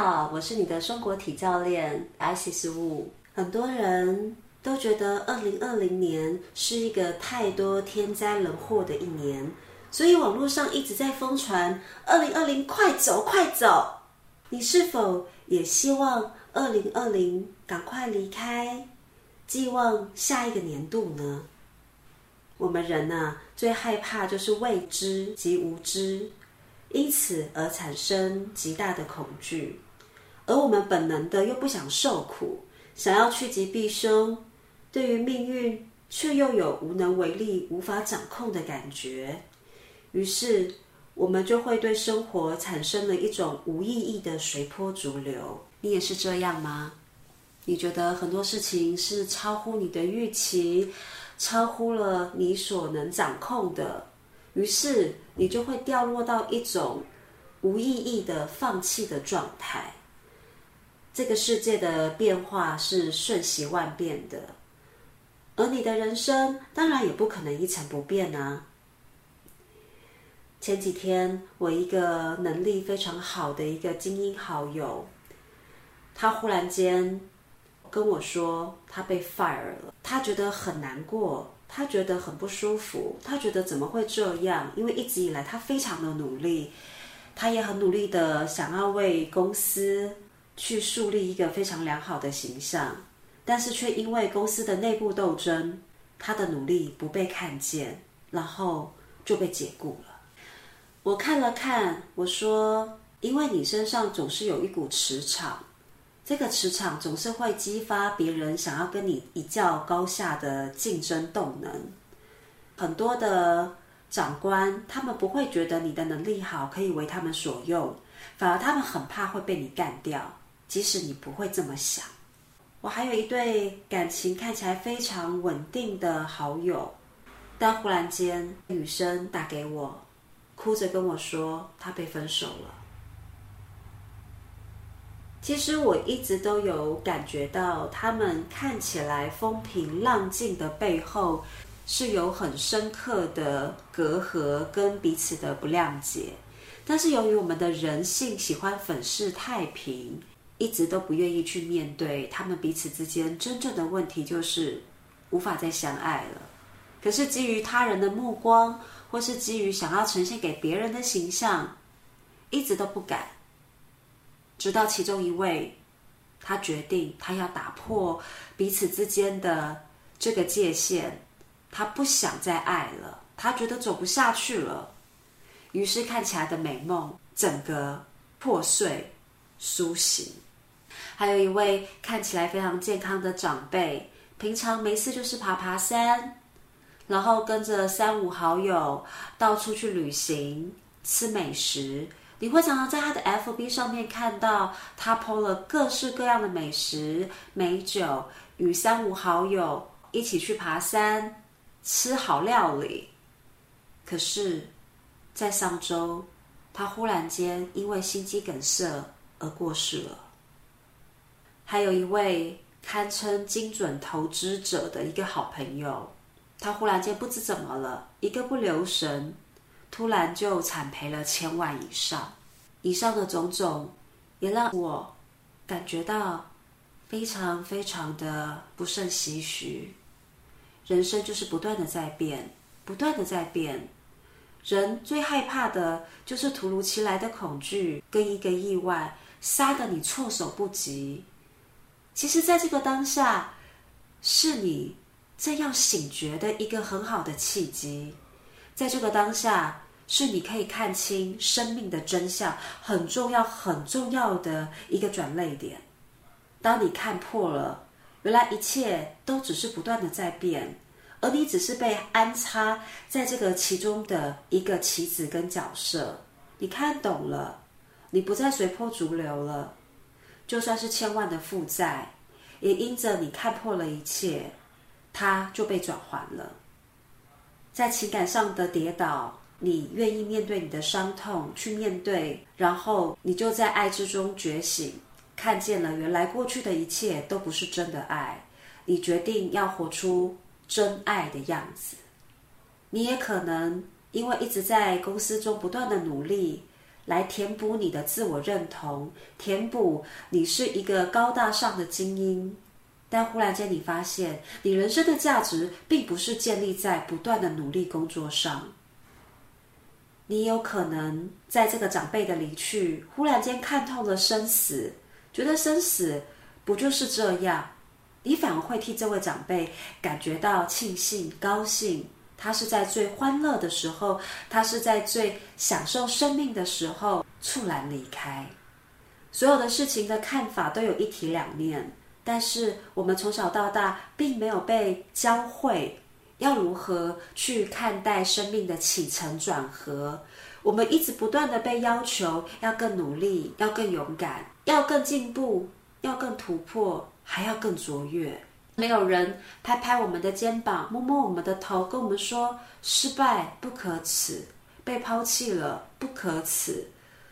好，我是你的松果体教练 Isis Wu。很多人都觉得二零二零年是一个太多天灾人祸的一年，所以网络上一直在疯传二零二零快走快走。你是否也希望二零二零赶快离开，寄望下一个年度呢？我们人呢，最害怕就是未知及无知。因此而产生极大的恐惧，而我们本能的又不想受苦，想要趋吉避凶，对于命运却又有无能为力、无法掌控的感觉，于是我们就会对生活产生了一种无意义的随波逐流。你也是这样吗？你觉得很多事情是超乎你的预期，超乎了你所能掌控的。于是你就会掉落到一种无意义的放弃的状态。这个世界的变化是瞬息万变的，而你的人生当然也不可能一成不变啊。前几天，我一个能力非常好的一个精英好友，他忽然间跟我说，他被 fire 了，他觉得很难过。他觉得很不舒服，他觉得怎么会这样？因为一直以来他非常的努力，他也很努力的想要为公司去树立一个非常良好的形象，但是却因为公司的内部斗争，他的努力不被看见，然后就被解雇了。我看了看，我说：“因为你身上总是有一股磁场。”这个磁场总是会激发别人想要跟你一较高下的竞争动能。很多的长官，他们不会觉得你的能力好，可以为他们所用，反而他们很怕会被你干掉，即使你不会这么想。我还有一对感情看起来非常稳定的好友，但忽然间女生打给我，哭着跟我说她被分手了。其实我一直都有感觉到，他们看起来风平浪静的背后，是有很深刻的隔阂跟彼此的不谅解。但是由于我们的人性喜欢粉饰太平，一直都不愿意去面对他们彼此之间真正的问题，就是无法再相爱了。可是基于他人的目光，或是基于想要呈现给别人的形象，一直都不敢。直到其中一位，他决定他要打破彼此之间的这个界限，他不想再爱了，他觉得走不下去了，于是看起来的美梦整个破碎苏醒。还有一位看起来非常健康的长辈，平常没事就是爬爬山，然后跟着三五好友到处去旅行，吃美食。你会常常在他的 FB 上面看到他 PO 了各式各样的美食、美酒，与三五好友一起去爬山、吃好料理。可是，在上周，他忽然间因为心肌梗塞而过世了。还有一位堪称精准投资者的一个好朋友，他忽然间不知怎么了，一个不留神。突然就惨赔了千万以上，以上的种种也让我感觉到非常非常的不胜唏嘘。人生就是不断的在变，不断的在变。人最害怕的就是突如其来的恐惧跟一个意外，杀得你措手不及。其实，在这个当下，是你正要醒觉的一个很好的契机。在这个当下，是你可以看清生命的真相，很重要、很重要的一个转捩点。当你看破了，原来一切都只是不断的在变，而你只是被安插在这个其中的一个棋子跟角色。你看懂了，你不再随波逐流了。就算是千万的负债，也因着你看破了一切，它就被转还了。在情感上的跌倒，你愿意面对你的伤痛，去面对，然后你就在爱之中觉醒，看见了原来过去的一切都不是真的爱，你决定要活出真爱的样子。你也可能因为一直在公司中不断的努力，来填补你的自我认同，填补你是一个高大上的精英。但忽然间，你发现你人生的价值并不是建立在不断的努力工作上。你有可能在这个长辈的离去，忽然间看透了生死，觉得生死不就是这样？你反而会替这位长辈感觉到庆幸、高兴。他是在最欢乐的时候，他是在最享受生命的时候猝然离开。所有的事情的看法都有一体两面。但是我们从小到大并没有被教会要如何去看待生命的起承转合。我们一直不断的被要求要更努力，要更勇敢，要更进步，要更突破，还要更卓越。没有人拍拍我们的肩膀，摸摸我们的头，跟我们说失败不可耻，被抛弃了不可耻。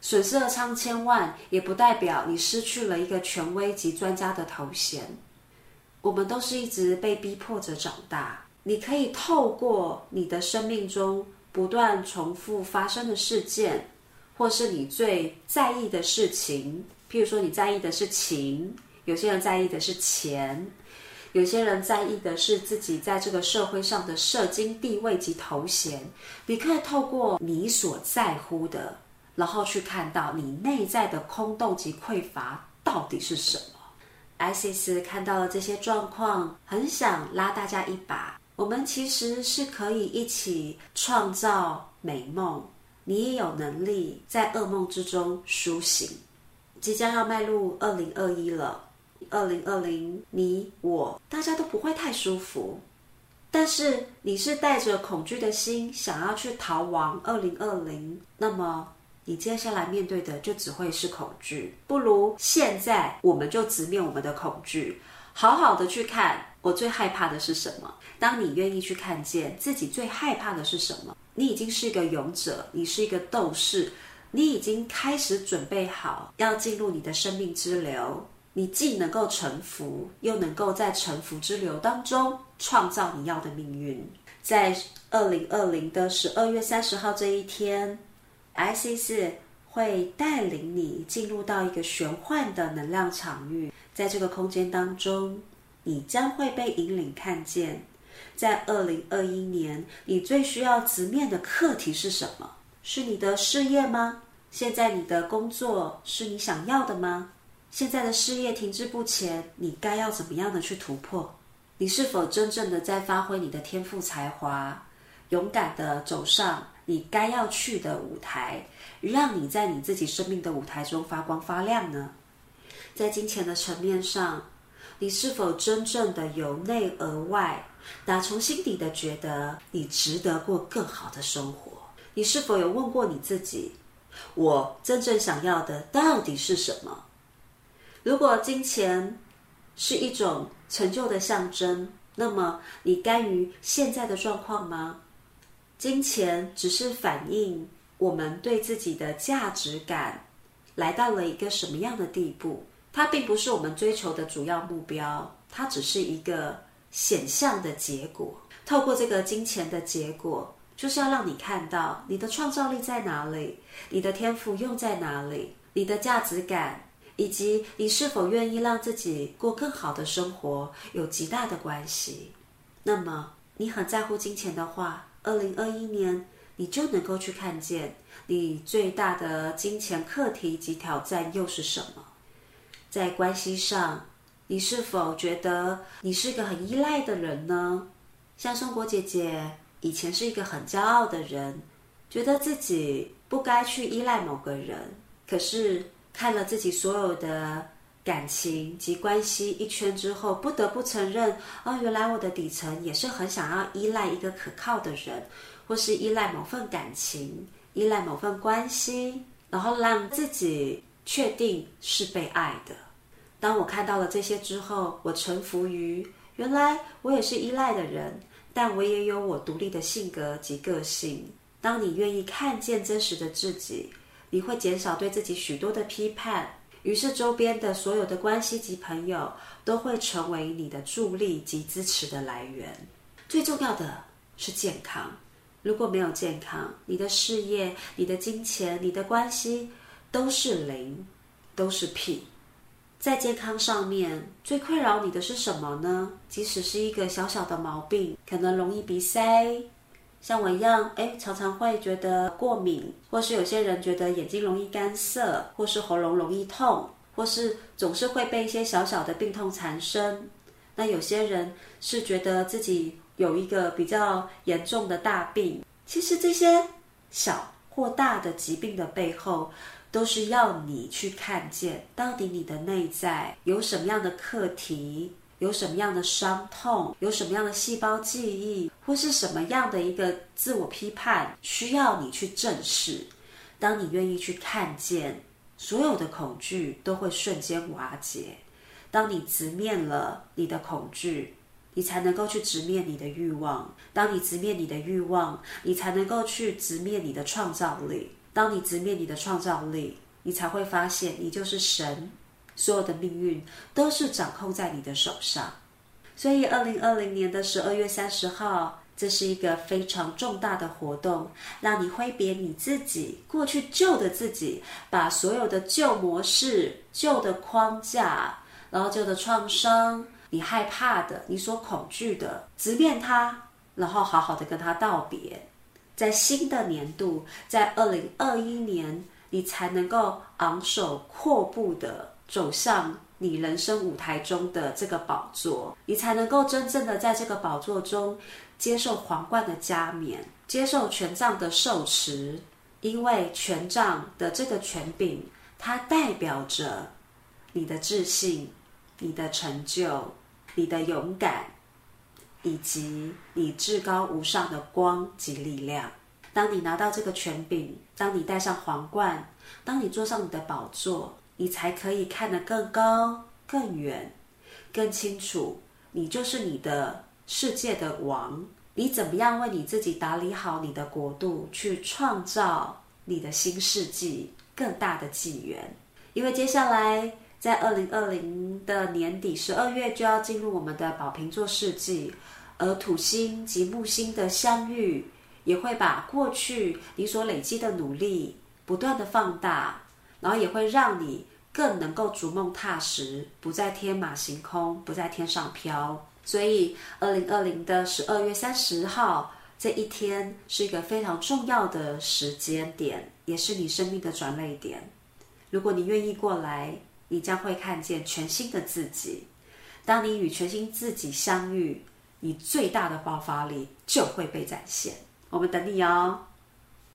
损失了上千万，也不代表你失去了一个权威及专家的头衔。我们都是一直被逼迫着长大。你可以透过你的生命中不断重复发生的事件，或是你最在意的事情，譬如说你在意的是情，有些人在意的是钱，有些人在意的是自己在这个社会上的社经地位及头衔。你可以透过你所在乎的。然后去看到你内在的空洞及匮乏到底是什么。艾西斯看到了这些状况，很想拉大家一把。我们其实是可以一起创造美梦。你也有能力在噩梦之中苏醒。即将要迈入二零二一了，二零二零，你我大家都不会太舒服。但是你是带着恐惧的心想要去逃亡二零二零，那么。你接下来面对的就只会是恐惧，不如现在我们就直面我们的恐惧，好好的去看我最害怕的是什么。当你愿意去看见自己最害怕的是什么，你已经是一个勇者，你是一个斗士，你已经开始准备好要进入你的生命之流。你既能够臣服，又能够在臣服之流当中创造你要的命运。在二零二零的十二月三十号这一天。IC4 会带领你进入到一个玄幻的能量场域，在这个空间当中，你将会被引领看见。在二零二一年，你最需要直面的课题是什么？是你的事业吗？现在你的工作是你想要的吗？现在的事业停滞不前，你该要怎么样的去突破？你是否真正的在发挥你的天赋才华，勇敢的走上？你该要去的舞台，让你在你自己生命的舞台中发光发亮呢？在金钱的层面上，你是否真正的由内而外，打从心底的觉得你值得过更好的生活？你是否有问过你自己，我真正想要的到底是什么？如果金钱是一种成就的象征，那么你甘于现在的状况吗？金钱只是反映我们对自己的价值感来到了一个什么样的地步，它并不是我们追求的主要目标，它只是一个显象的结果。透过这个金钱的结果，就是要让你看到你的创造力在哪里，你的天赋用在哪里，你的价值感以及你是否愿意让自己过更好的生活有极大的关系。那么，你很在乎金钱的话，二零二一年，你就能够去看见你最大的金钱课题及挑战又是什么？在关系上，你是否觉得你是一个很依赖的人呢？像松果姐姐以前是一个很骄傲的人，觉得自己不该去依赖某个人，可是看了自己所有的。感情及关系一圈之后，不得不承认，哦，原来我的底层也是很想要依赖一个可靠的人，或是依赖某份感情，依赖某份关系，然后让自己确定是被爱的。当我看到了这些之后，我臣服于，原来我也是依赖的人，但我也有我独立的性格及个性。当你愿意看见真实的自己，你会减少对自己许多的批判。于是，周边的所有的关系及朋友都会成为你的助力及支持的来源。最重要的是健康。如果没有健康，你的事业、你的金钱、你的关系都是零，都是屁。在健康上面，最困扰你的是什么呢？即使是一个小小的毛病，可能容易鼻塞，像我一样，哎，常常会觉得过敏，或是有些人觉得眼睛容易干涩，或是喉咙容易痛，或是总是会被一些小小的病痛缠身。那有些人是觉得自己有一个比较严重的大病。其实这些小或大的疾病的背后，都是要你去看见，到底你的内在有什么样的课题，有什么样的伤痛，有什么样的细胞记忆，或是什么样的一个自我批判，需要你去正视。当你愿意去看见，所有的恐惧都会瞬间瓦解。当你直面了你的恐惧，你才能够去直面你的欲望。当你直面你的欲望，你才能够去直面你的创造力。当你直面你的创造力，你才会发现你就是神，所有的命运都是掌控在你的手上。所以，二零二零年的十二月三十号，这是一个非常重大的活动，让你挥别你自己过去旧的自己，把所有的旧模式、旧的框架，然后旧的创伤，你害怕的、你所恐惧的，直面它，然后好好的跟它道别。在新的年度，在二零二一年，你才能够昂首阔步的走向你人生舞台中的这个宝座，你才能够真正的在这个宝座中接受皇冠的加冕，接受权杖的受持，因为权杖的这个权柄，它代表着你的自信、你的成就、你的勇敢。以及你至高无上的光及力量。当你拿到这个权柄，当你戴上皇冠，当你坐上你的宝座，你才可以看得更高、更远、更清楚。你就是你的世界的王。你怎么样为你自己打理好你的国度，去创造你的新世纪、更大的纪元？因为接下来在二零二零的年底，十二月就要进入我们的宝瓶座世纪。而土星及木星的相遇，也会把过去你所累积的努力不断的放大，然后也会让你更能够逐梦踏实，不再天马行空，不再天上飘。所以，二零二零的十二月三十号这一天是一个非常重要的时间点，也是你生命的转捩点。如果你愿意过来，你将会看见全新的自己。当你与全新自己相遇，你最大的爆发力就会被展现，我们等你哦。